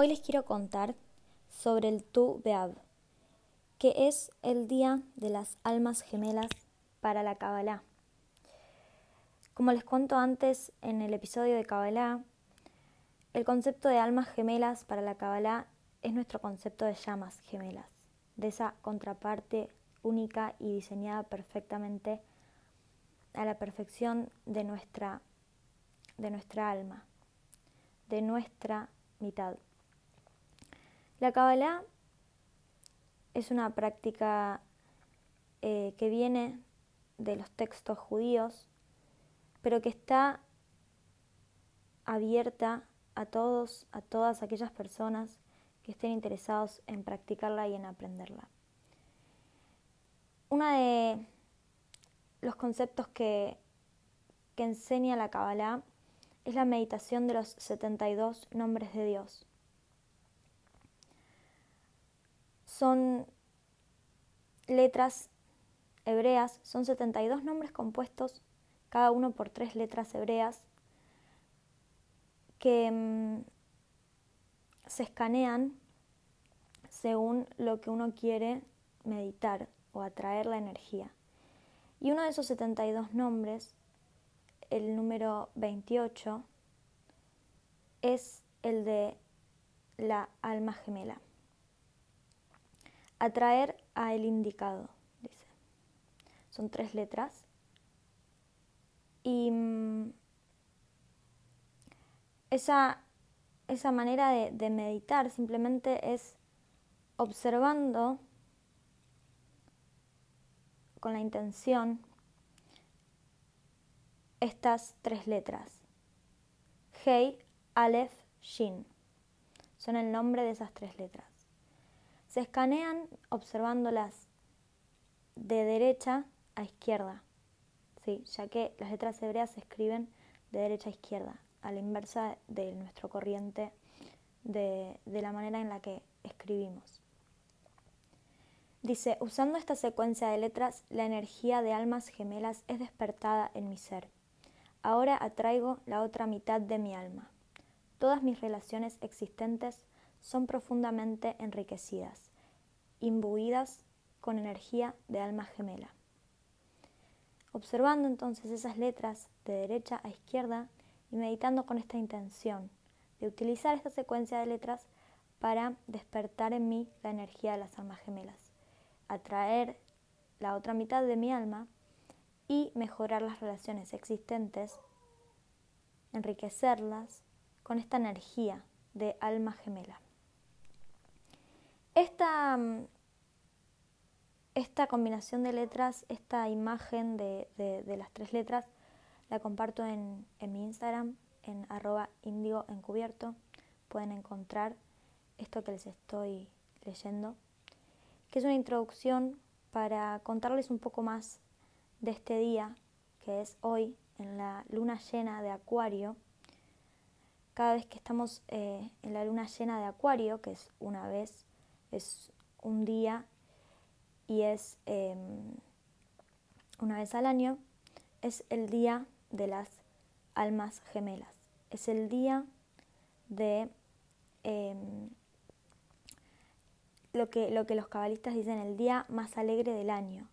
Hoy les quiero contar sobre el Tu Beab, que es el día de las almas gemelas para la Kabbalah. Como les cuento antes en el episodio de Kabbalah, el concepto de almas gemelas para la Kabbalah es nuestro concepto de llamas gemelas, de esa contraparte única y diseñada perfectamente a la perfección de nuestra, de nuestra alma, de nuestra mitad. La Kabbalah es una práctica eh, que viene de los textos judíos, pero que está abierta a todos, a todas aquellas personas que estén interesados en practicarla y en aprenderla. Uno de los conceptos que, que enseña la Kabbalah es la meditación de los 72 nombres de Dios. Son letras hebreas, son 72 nombres compuestos, cada uno por tres letras hebreas, que mm, se escanean según lo que uno quiere meditar o atraer la energía. Y uno de esos 72 nombres, el número 28, es el de la alma gemela. Atraer a el indicado, dice. Son tres letras. Y mm, esa, esa manera de, de meditar simplemente es observando con la intención estas tres letras. Hei, Aleph, Shin. Son el nombre de esas tres letras. Se escanean observándolas de derecha a izquierda, ¿sí? ya que las letras hebreas se escriben de derecha a izquierda, a la inversa de nuestro corriente, de, de la manera en la que escribimos. Dice, usando esta secuencia de letras, la energía de almas gemelas es despertada en mi ser. Ahora atraigo la otra mitad de mi alma. Todas mis relaciones existentes son profundamente enriquecidas, imbuidas con energía de alma gemela. Observando entonces esas letras de derecha a izquierda y meditando con esta intención de utilizar esta secuencia de letras para despertar en mí la energía de las almas gemelas atraer la otra mitad de mi alma y mejorar las relaciones existentes, enriquecerlas con esta energía de alma gemela. Esta, esta combinación de letras, esta imagen de, las tres letras, la comparto en, en mi Instagram, en arroba indigo encubierto. Pueden encontrar esto que les estoy leyendo que es una introducción para contarles un poco más de este día, que es hoy, en la luna llena de Acuario. Cada vez que estamos eh, en la luna llena de Acuario, que es una vez, es un día y es em, una vez al año, es el día de las almas gemelas. Es el día de em, lo que, lo que los cabalistas dicen el día más alegre del año.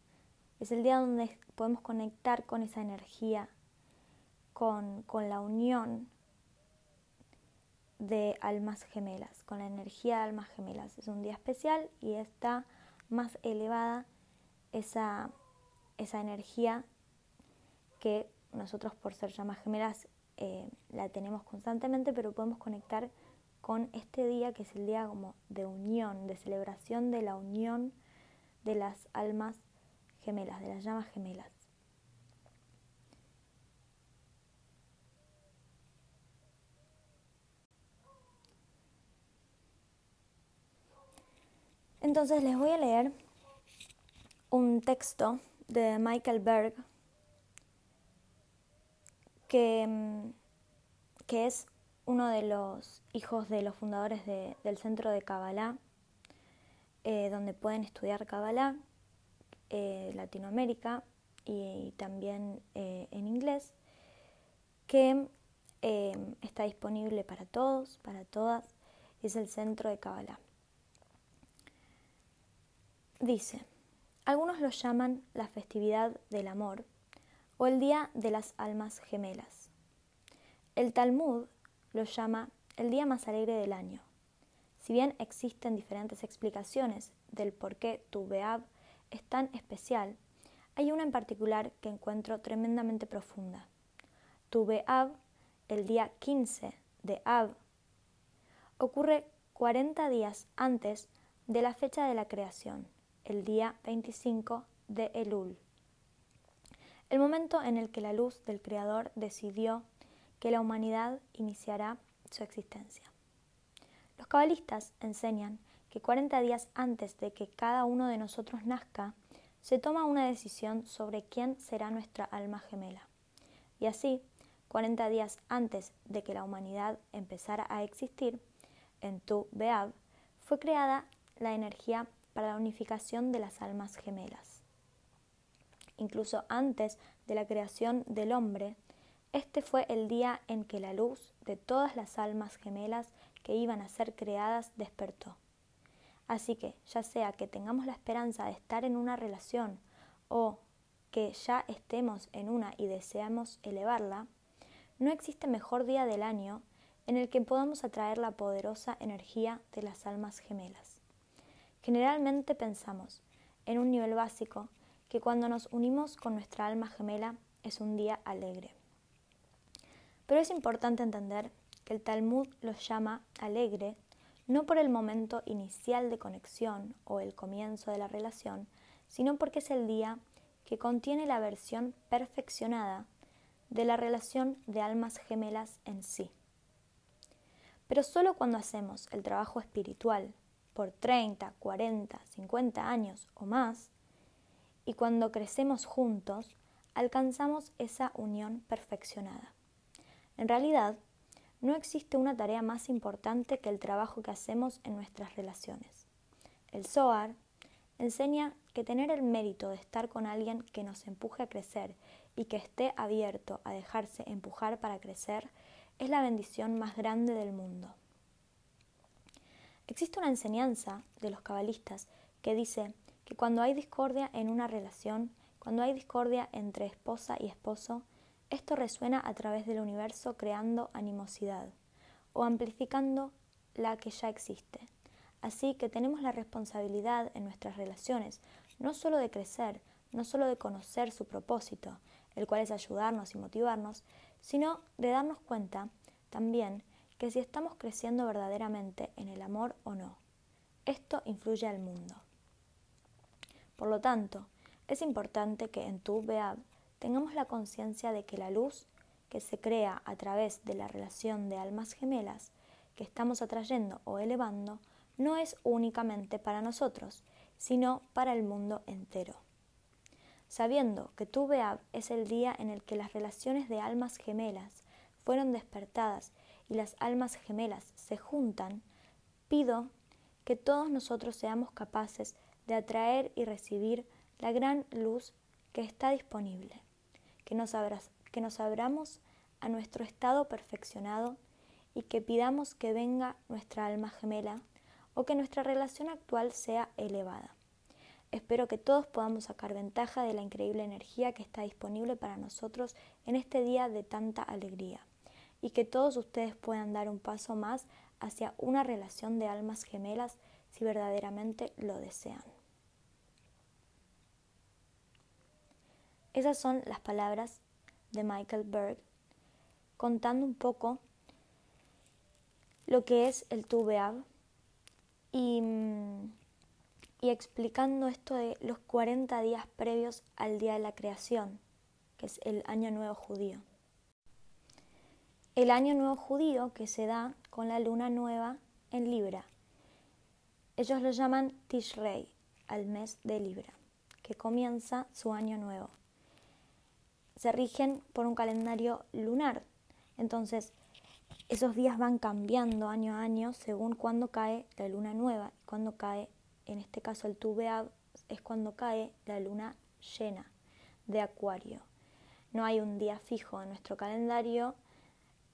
Es el día donde podemos conectar con esa energía, con, con la unión de almas gemelas, con la energía de almas gemelas. Es un día especial y está más elevada esa, esa energía que nosotros por ser llamas gemelas eh, la tenemos constantemente, pero podemos conectar con este día que es el día como de unión, de celebración de la unión de las almas gemelas, de las llamas gemelas. Entonces les voy a leer un texto de Michael Berg que, mm, que es uno de los hijos de los fundadores del centro de Kabbalah, eh, donde pueden estudiar Kabbalah, eh, Latinoamérica y, también eh, en inglés, que está disponible para todos, para todas, es el centro de Kabbalah. Dice, algunos lo llaman la festividad del amor o el Día de las Almas Gemelas. El Talmud lo llama el día más alegre del año. Si bien existen diferentes explicaciones del por qué Tu Beab es tan especial, hay una en particular que encuentro tremendamente profunda. Tu Beab, el día 15 de Ab, ocurre 40 días antes de la fecha de la creación, el día 25 de Elul, el momento en el que la luz del Creador decidió que la humanidad iniciará su existencia. Los cabalistas enseñan que 40 días antes de que cada uno de nosotros nazca, se toma una decisión sobre quién será nuestra alma gemela. Y así, 40 días antes de que la humanidad empezara a existir, en Tu Beab, fue creada la energía para la unificación de las almas gemelas. Incluso antes de la creación del hombre, este fue el día en que la luz de todas las almas gemelas que iban a ser creadas despertó. Así que, ya sea que tengamos la esperanza de estar en una relación o que ya estemos en una y deseamos elevarla, no existe mejor día del año en el que podamos atraer la poderosa energía de las almas gemelas. Generalmente pensamos, en un nivel básico, que cuando nos unimos con nuestra alma gemela es un día alegre. Pero es importante entender que el Talmud los llama alegre no por el momento inicial de conexión o el comienzo de la relación, sino porque es el día que contiene la versión perfeccionada de la relación de almas gemelas en sí. Pero solo cuando hacemos el trabajo espiritual por 30, 40, 50 años o más, y cuando crecemos juntos, alcanzamos esa unión perfeccionada. En realidad, no existe una tarea más importante que el trabajo que hacemos en nuestras relaciones. El Zohar enseña que tener el mérito de estar con alguien que nos empuje a crecer y que esté abierto a dejarse empujar para crecer es la bendición más grande del mundo. Existe una enseñanza de los cabalistas que dice que cuando hay discordia en una relación, cuando hay discordia entre esposa y esposo, esto resuena a través del universo creando animosidad o amplificando la que ya existe. Así que tenemos la responsabilidad en nuestras relaciones no solo de crecer, no solo de conocer su propósito, el cual es ayudarnos y motivarnos, sino de darnos cuenta también que si estamos creciendo verdaderamente en el amor o no. Esto influye al mundo. Por lo tanto, es importante que en tu Beab tengamos la conciencia de que la luz que se crea a través de la relación de almas gemelas que estamos atrayendo o elevando no es únicamente para nosotros, sino para el mundo entero. Sabiendo que tu Beab es el día en el que las relaciones de almas gemelas fueron despertadas y las almas gemelas se juntan, pido que todos nosotros seamos capaces de atraer y recibir la gran luz que está disponible, que nos, que nos abramos a nuestro estado perfeccionado y que pidamos que venga nuestra alma gemela o que nuestra relación actual sea elevada. Espero que todos podamos sacar ventaja de la increíble energía que está disponible para nosotros en este día de tanta alegría y que todos ustedes puedan dar un paso más hacia una relación de almas gemelas si verdaderamente lo desean. Esas son las palabras de Michael Berg contando un poco lo que es el Tubeab y, mm, y explicando esto de los 40 días previos al día de la creación, que es el año nuevo judío. El año nuevo judío que se da con la luna nueva en Libra. Ellos lo llaman Tishrei, al mes de Libra, que comienza su año nuevo se rigen por un calendario lunar. Entonces, esos días van cambiando año a año según cuando cae la luna nueva. Cuando cae, en este caso el Tubeab, es cuando cae la luna llena de Acuario. No hay un día fijo en nuestro calendario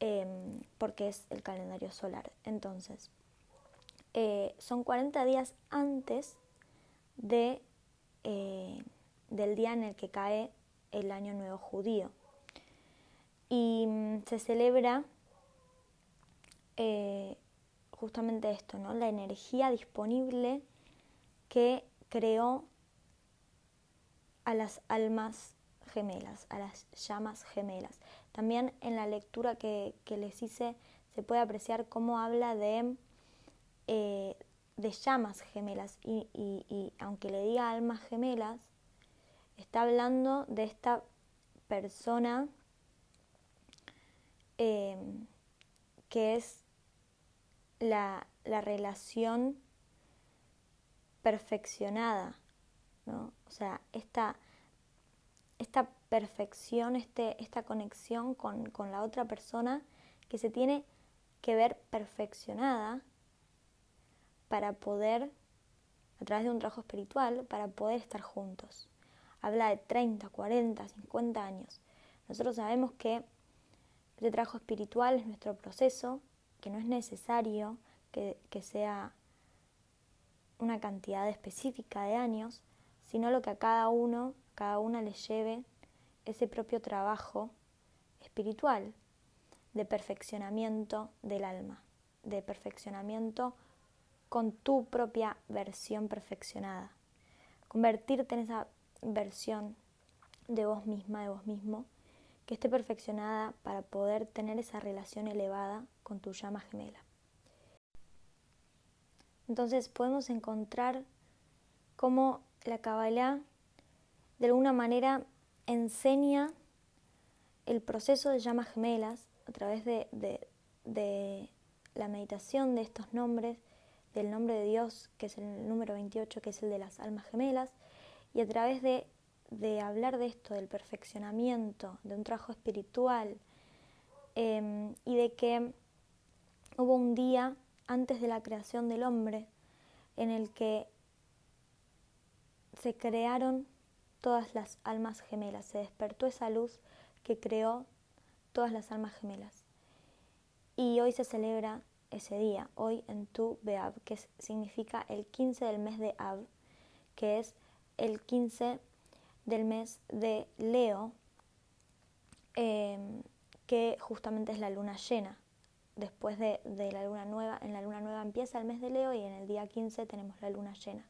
em, porque es el calendario solar. Entonces, eh, son 40 días antes de, eh, del día en el que cae el Año Nuevo Judío. Y mm, se celebra eh, justamente esto, ¿no? La energía disponible que creó a las almas gemelas, a las llamas gemelas. También en la lectura que, les hice se puede apreciar cómo habla de, eh, de llamas gemelas y, y, aunque le diga almas gemelas, está hablando de esta persona eh, que es la, la, relación perfeccionada, ¿no? O sea, esta, esta perfección, este, esta conexión con, con la otra persona que se tiene que ver perfeccionada para poder, a través de un trabajo espiritual, para poder estar juntos. Habla de 30, 40, 50 años. Nosotros sabemos que este trabajo espiritual es nuestro proceso, que no es necesario que, que sea una cantidad específica de años, sino lo que a cada uno, cada una le lleve ese propio trabajo espiritual de perfeccionamiento del alma, de perfeccionamiento con tu propia versión perfeccionada. Convertirte en esa versión de vos misma, de vos mismo, que esté perfeccionada para poder tener esa relación elevada con tu llama gemela. Entonces podemos encontrar cómo la Kabbalah de alguna manera enseña el proceso de llamas gemelas a través de, la meditación de estos nombres, del nombre de Dios, que es el número 28, que es el de las almas gemelas, y a través de, de hablar de esto, del perfeccionamiento, de un trabajo espiritual, em, y de que hubo un día antes de la creación del hombre en el que se crearon todas las almas gemelas, se despertó esa luz que creó todas las almas gemelas. Y hoy se celebra ese día, hoy en Tu Beab, que significa el 15 del mes de Ab, que es el 15 del mes de Leo, em, que justamente es la luna llena. Después de, de, la luna nueva, en la luna nueva empieza el mes de Leo y en el día 15 tenemos la luna llena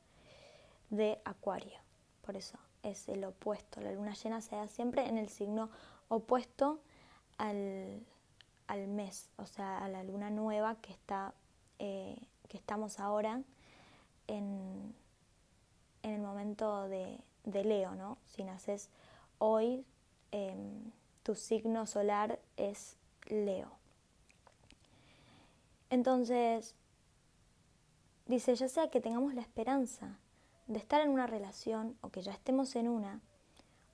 de Acuario. Por eso es el opuesto. La luna llena se da siempre en el signo opuesto al, al mes, o sea, a la luna nueva que, está, eh, que estamos ahora en, en el momento de, de, Leo, ¿no? Si naces hoy, em, tu signo solar es Leo. Entonces, dice, ya sea que tengamos la esperanza de estar en una relación o que ya estemos en una,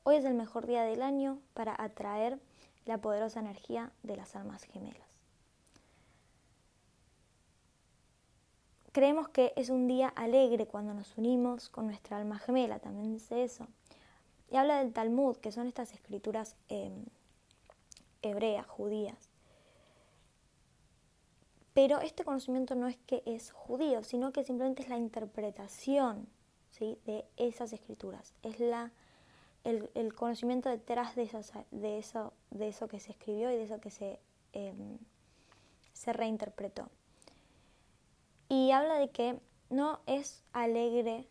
hoy es el mejor día del año para atraer la poderosa energía de las almas gemelas. Creemos que es un día alegre cuando nos unimos con nuestra alma gemela, también dice eso. Y habla del Talmud, que son estas escrituras em, hebreas, judías. Pero este conocimiento no es que es judío, sino que simplemente es la interpretación de esas escrituras. Es la, el, conocimiento detrás de, de, eso, de eso que se escribió y de eso que se, em, se reinterpretó. Y habla de que no es alegre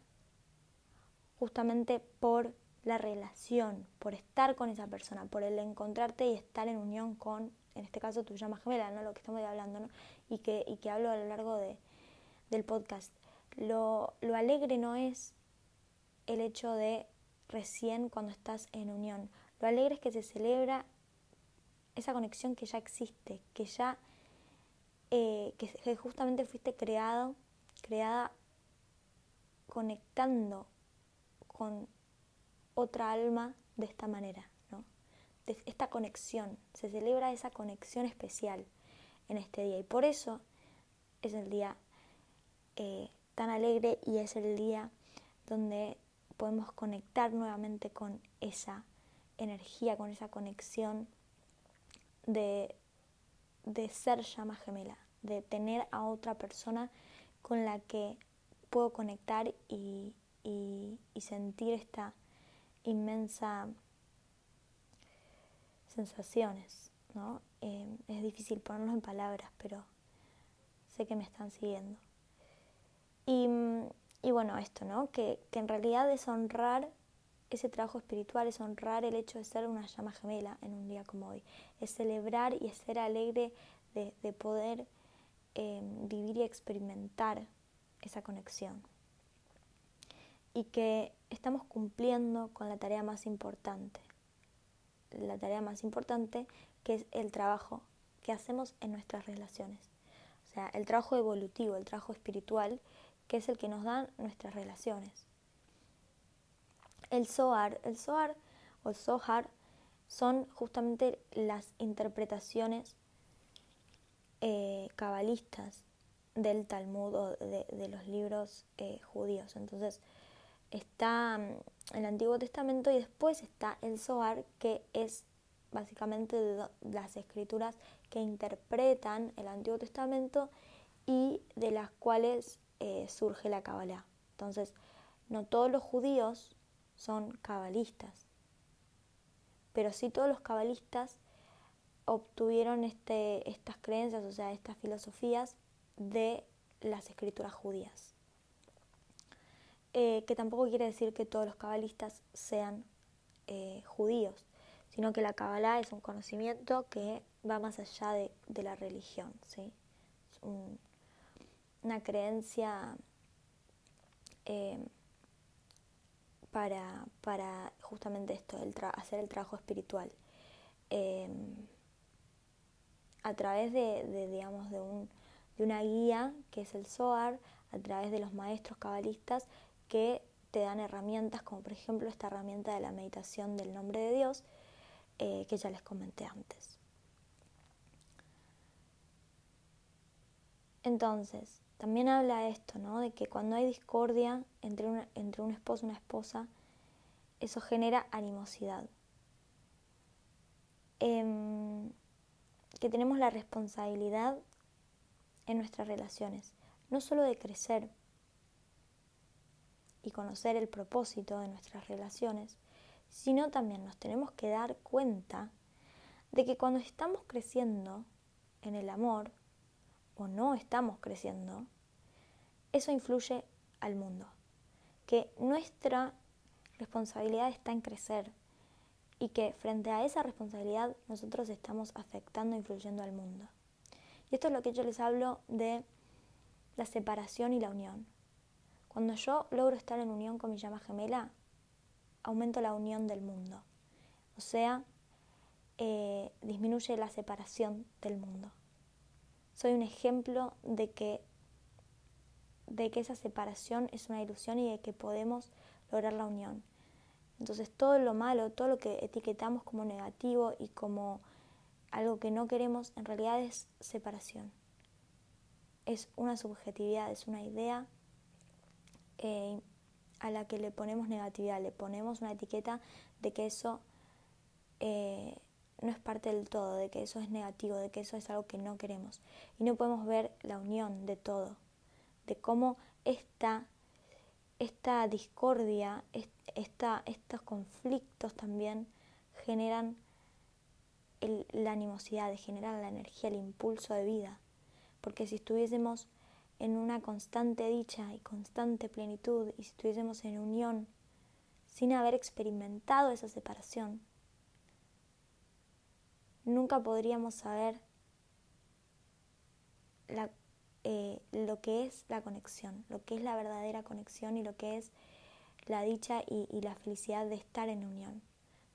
justamente por la relación, por estar con esa persona, por el encontrarte y estar en unión con, en este caso, tu llama gemela, ¿no? lo que estamos hablando, y, que, y que hablo a lo largo de, del podcast. Lo, lo alegre no es el hecho de recién cuando estás en unión. Lo alegre es que se celebra esa conexión que ya existe, que ya, eh, que justamente fuiste creado, creada conectando con otra alma de esta manera, ¿no? Esta conexión, se celebra esa conexión especial en este día y por eso es el día eh, tan alegre y es el día donde podemos conectar nuevamente con esa energía, con esa conexión de, de ser llama gemela, de tener a otra persona con la que puedo conectar y, sentir esta inmensa sensaciones, ¿no? Eh, es difícil ponerlo en palabras, pero sé que me están siguiendo. Y, y bueno, esto, ¿no? Que, que, en realidad es honrar ese trabajo espiritual, es honrar el hecho de ser una llama gemela en un día como hoy, es celebrar y es ser alegre de, de poder eh, vivir y experimentar esa conexión. Y que estamos cumpliendo con la tarea más importante, la tarea más importante que es el trabajo que hacemos en nuestras relaciones. O sea, el trabajo evolutivo, el trabajo espiritual, que es el que nos dan nuestras relaciones. El Zohar, el Zohar o el Zohar son justamente las interpretaciones eh, cabalistas del Talmud o de, los libros eh, judíos. Entonces está mm, el Antiguo Testamento y después está el Zohar, que es básicamente las escrituras que interpretan el Antiguo Testamento y de las cuales eh, surge la Kabbalah. Entonces, no todos los judíos son cabalistas, pero sí todos los cabalistas obtuvieron este, estas creencias, o sea, estas filosofías de las escrituras judías. Eh, que tampoco quiere decir que todos los cabalistas sean eh, judíos, sino que la Kabbalah es un conocimiento que va más allá de, la religión, ¿sí? Una creencia eh, para, para, justamente esto, el hacer el trabajo espiritual a través de, digamos, de, un, de una guía que es el SOAR, a través de los maestros cabalistas que te dan herramientas, como por ejemplo esta herramienta de la meditación del nombre de Dios, eh, que ya les comenté antes. Entonces, también habla esto, ¿no? De que cuando hay discordia entre, entre un esposo y una esposa, eso genera animosidad. Em, que tenemos la responsabilidad en nuestras relaciones, no solo de crecer y conocer el propósito de nuestras relaciones, sino también nos tenemos que dar cuenta de que cuando estamos creciendo en el amor o no estamos creciendo, eso influye al mundo. Que nuestra responsabilidad está en crecer, y que frente a esa responsabilidad nosotros estamos afectando e influyendo al mundo. Y esto es lo que yo les hablo de la separación y la unión. Cuando yo logro estar en unión con mi llama gemela, aumento la unión del mundo. O sea, eh, disminuye la separación del mundo. Soy un ejemplo de que, de que esa separación es una ilusión y de que podemos lograr la unión. Entonces todo lo malo, todo lo que etiquetamos como negativo y como algo que no queremos, en realidad es separación. Es una subjetividad, es una idea eh, a la que le ponemos negatividad, le ponemos una etiqueta de que eso eh, no es parte del todo, de que eso es negativo, de que eso es algo que no queremos. Y no podemos ver la unión de todo, de cómo esta, esta discordia, estos conflictos también generan la animosidad, generan la energía, el impulso de vida. Porque si estuviésemos en una constante dicha y constante plenitud, y si estuviésemos en unión, sin haber experimentado esa separación, nunca podríamos saber eh, lo que es la conexión, lo que es la verdadera conexión y lo que es la dicha y, la felicidad de estar en unión.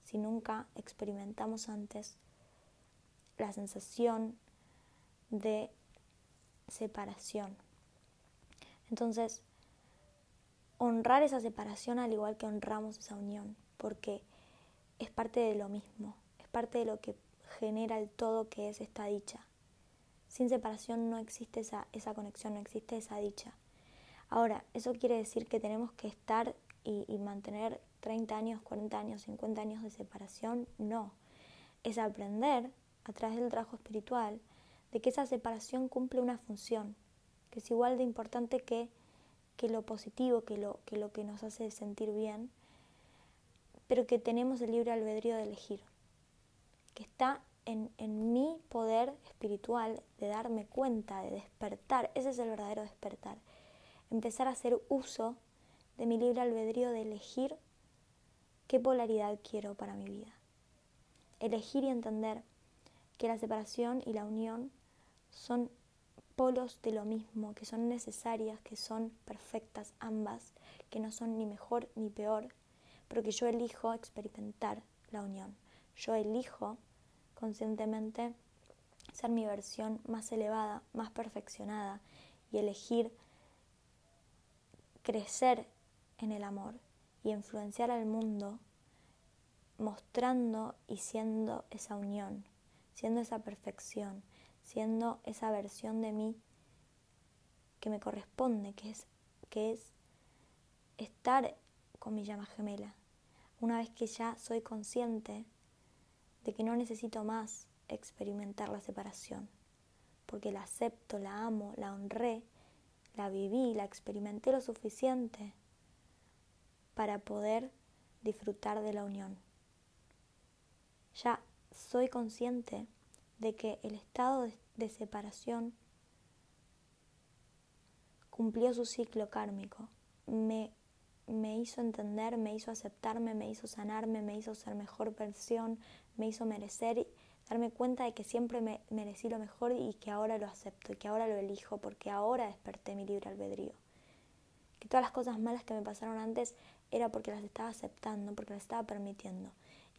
Si nunca experimentamos antes la sensación de separación. Entonces, honrar esa separación al igual que honramos esa unión, porque es parte de lo mismo, es parte de lo que genera el todo que es esta dicha. Sin separación no existe esa, esa conexión, no existe esa dicha. Ahora, eso quiere decir que tenemos que estar y, mantener 30 años, 40 años, 50 años de separación, no. Es aprender a través del trabajo espiritual de que esa separación cumple una función, que es igual de importante que, que lo positivo, que lo, que lo que nos hace sentir bien, pero que tenemos el libre albedrío de elegir, que está en, en mi poder espiritual de darme cuenta, de despertar, ese es el verdadero despertar, empezar a hacer uso de mi libre albedrío de elegir qué polaridad quiero para mi vida. Elegir y entender que la separación y la unión son polos de lo mismo, que son necesarias, que son perfectas ambas, que no son ni mejor ni peor, pero que yo elijo experimentar la unión. Yo elijo conscientemente ser mi versión más elevada, más perfeccionada y elegir crecer en el amor y influenciar al mundo mostrando y siendo esa unión, siendo esa perfección, siendo esa versión de mí que me corresponde, que es, que es estar con mi llama gemela. Una vez que ya soy consciente de que no necesito más experimentar la separación, porque la acepto, la amo, la honré, la viví, la experimenté lo suficiente para poder disfrutar de la unión. Ya soy consciente de que el estado de, separación cumplió su ciclo kármico, me, me hizo entender, me hizo aceptarme, me hizo sanarme, me hizo ser mejor versión, me hizo merecer, darme cuenta de que siempre me merecí lo mejor y que ahora lo acepto y que ahora lo elijo porque ahora desperté mi libre albedrío. Que todas las cosas malas que me pasaron antes era porque las estaba aceptando, porque las estaba permitiendo.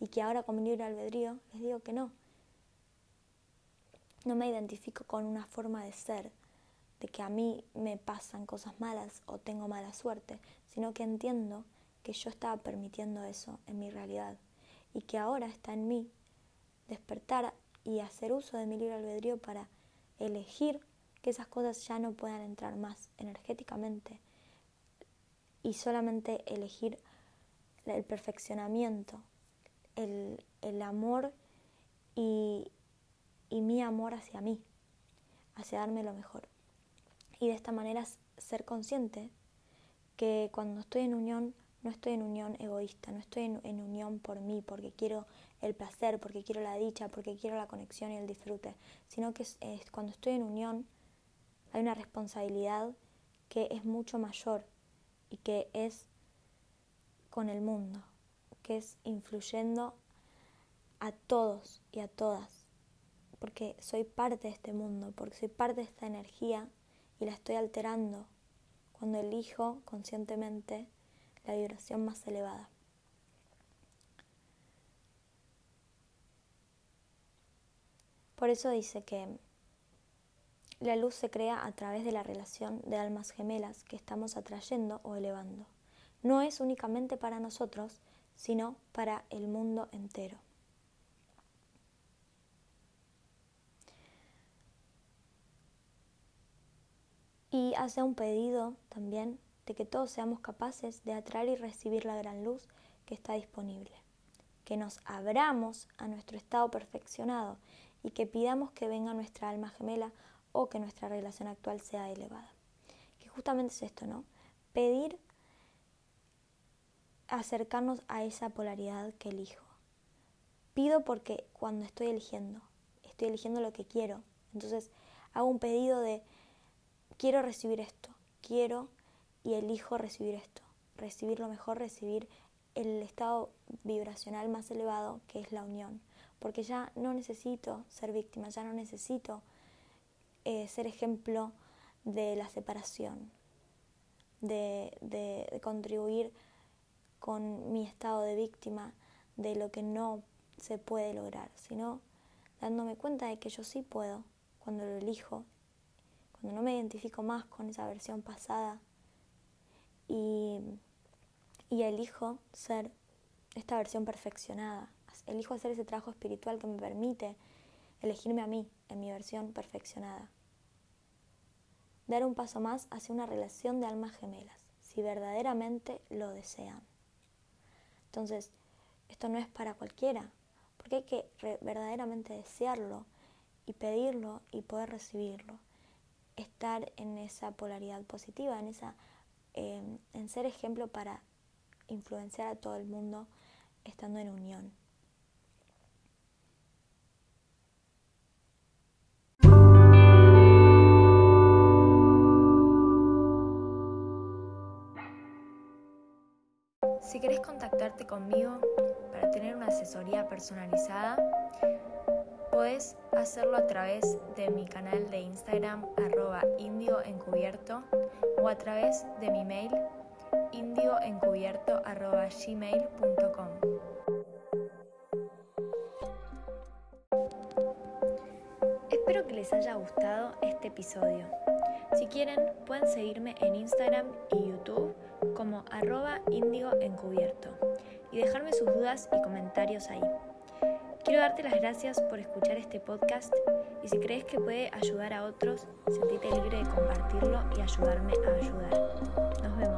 Y que ahora con mi libre albedrío les digo que no, no me identifico con una forma de ser, de que a mí me pasan cosas malas o tengo mala suerte, sino que entiendo que yo estaba permitiendo eso en mi realidad y que ahora está en mí despertar y hacer uso de mi libre albedrío para elegir que esas cosas ya no puedan entrar más energéticamente y solamente elegir el perfeccionamiento, el, el amor y, y mi amor hacia mí, hacia darme lo mejor. Y de esta manera ser consciente que cuando estoy en unión, no estoy en unión egoísta, no estoy en, unión por mí, porque quiero el placer, porque quiero la dicha, porque quiero la conexión y el disfrute, sino que es, cuando estoy en unión hay una responsabilidad que es mucho mayor y que es con el mundo, que es influyendo a todos y a todas porque soy parte de este mundo, porque soy parte de esta energía y la estoy alterando cuando elijo conscientemente la vibración más elevada. Por eso dice que la luz se crea a través de la relación de almas gemelas que estamos atrayendo o elevando. No es únicamente para nosotros, sino para el mundo entero. y hace un pedido también de que todos seamos capaces de atraer y recibir la gran luz que está disponible, que nos abramos a nuestro estado perfeccionado y que pidamos que venga nuestra alma gemela o que nuestra relación actual sea elevada. Que justamente es esto, ¿no? Pedir acercarnos a esa polaridad que elijo. Pido porque cuando estoy eligiendo, estoy eligiendo lo que quiero. Entonces hago un pedido de quiero recibir esto, quiero y elijo recibir esto, recibir lo mejor, recibir el estado vibracional más elevado que es la unión, porque ya no necesito ser víctima, ya no necesito eh, ser ejemplo de la separación, de, de contribuir con mi estado de víctima de lo que no se puede lograr, sino dándome cuenta de que yo sí puedo cuando lo elijo cuando no me identifico más con esa versión pasada y, elijo ser esta versión perfeccionada, elijo hacer ese trabajo espiritual que me permite elegirme a mí en mi versión perfeccionada. Dar un paso más hacia una relación de almas gemelas, si verdaderamente lo desean. Entonces, esto no es para cualquiera, porque hay que verdaderamente desearlo y pedirlo y poder recibirlo estar en esa polaridad positiva, en, esa, em, en ser ejemplo para influenciar a todo el mundo estando en unión. Si querés contactarte conmigo para tener una asesoría personalizada, puedes hacerlo a través de mi canal de Instagram arroba indioencubierto o a través de mi mail indioencubierto arroba gmail.com. Espero que les haya gustado este episodio. Si quieren, pueden seguirme en Instagram y YouTube como arroba indio encubierto y dejarme sus dudas y comentarios ahí. Quiero darte las gracias por escuchar este podcast y si crees que puede ayudar a otros, sentite libre de compartirlo y ayudarme a ayudar. Nos vemos.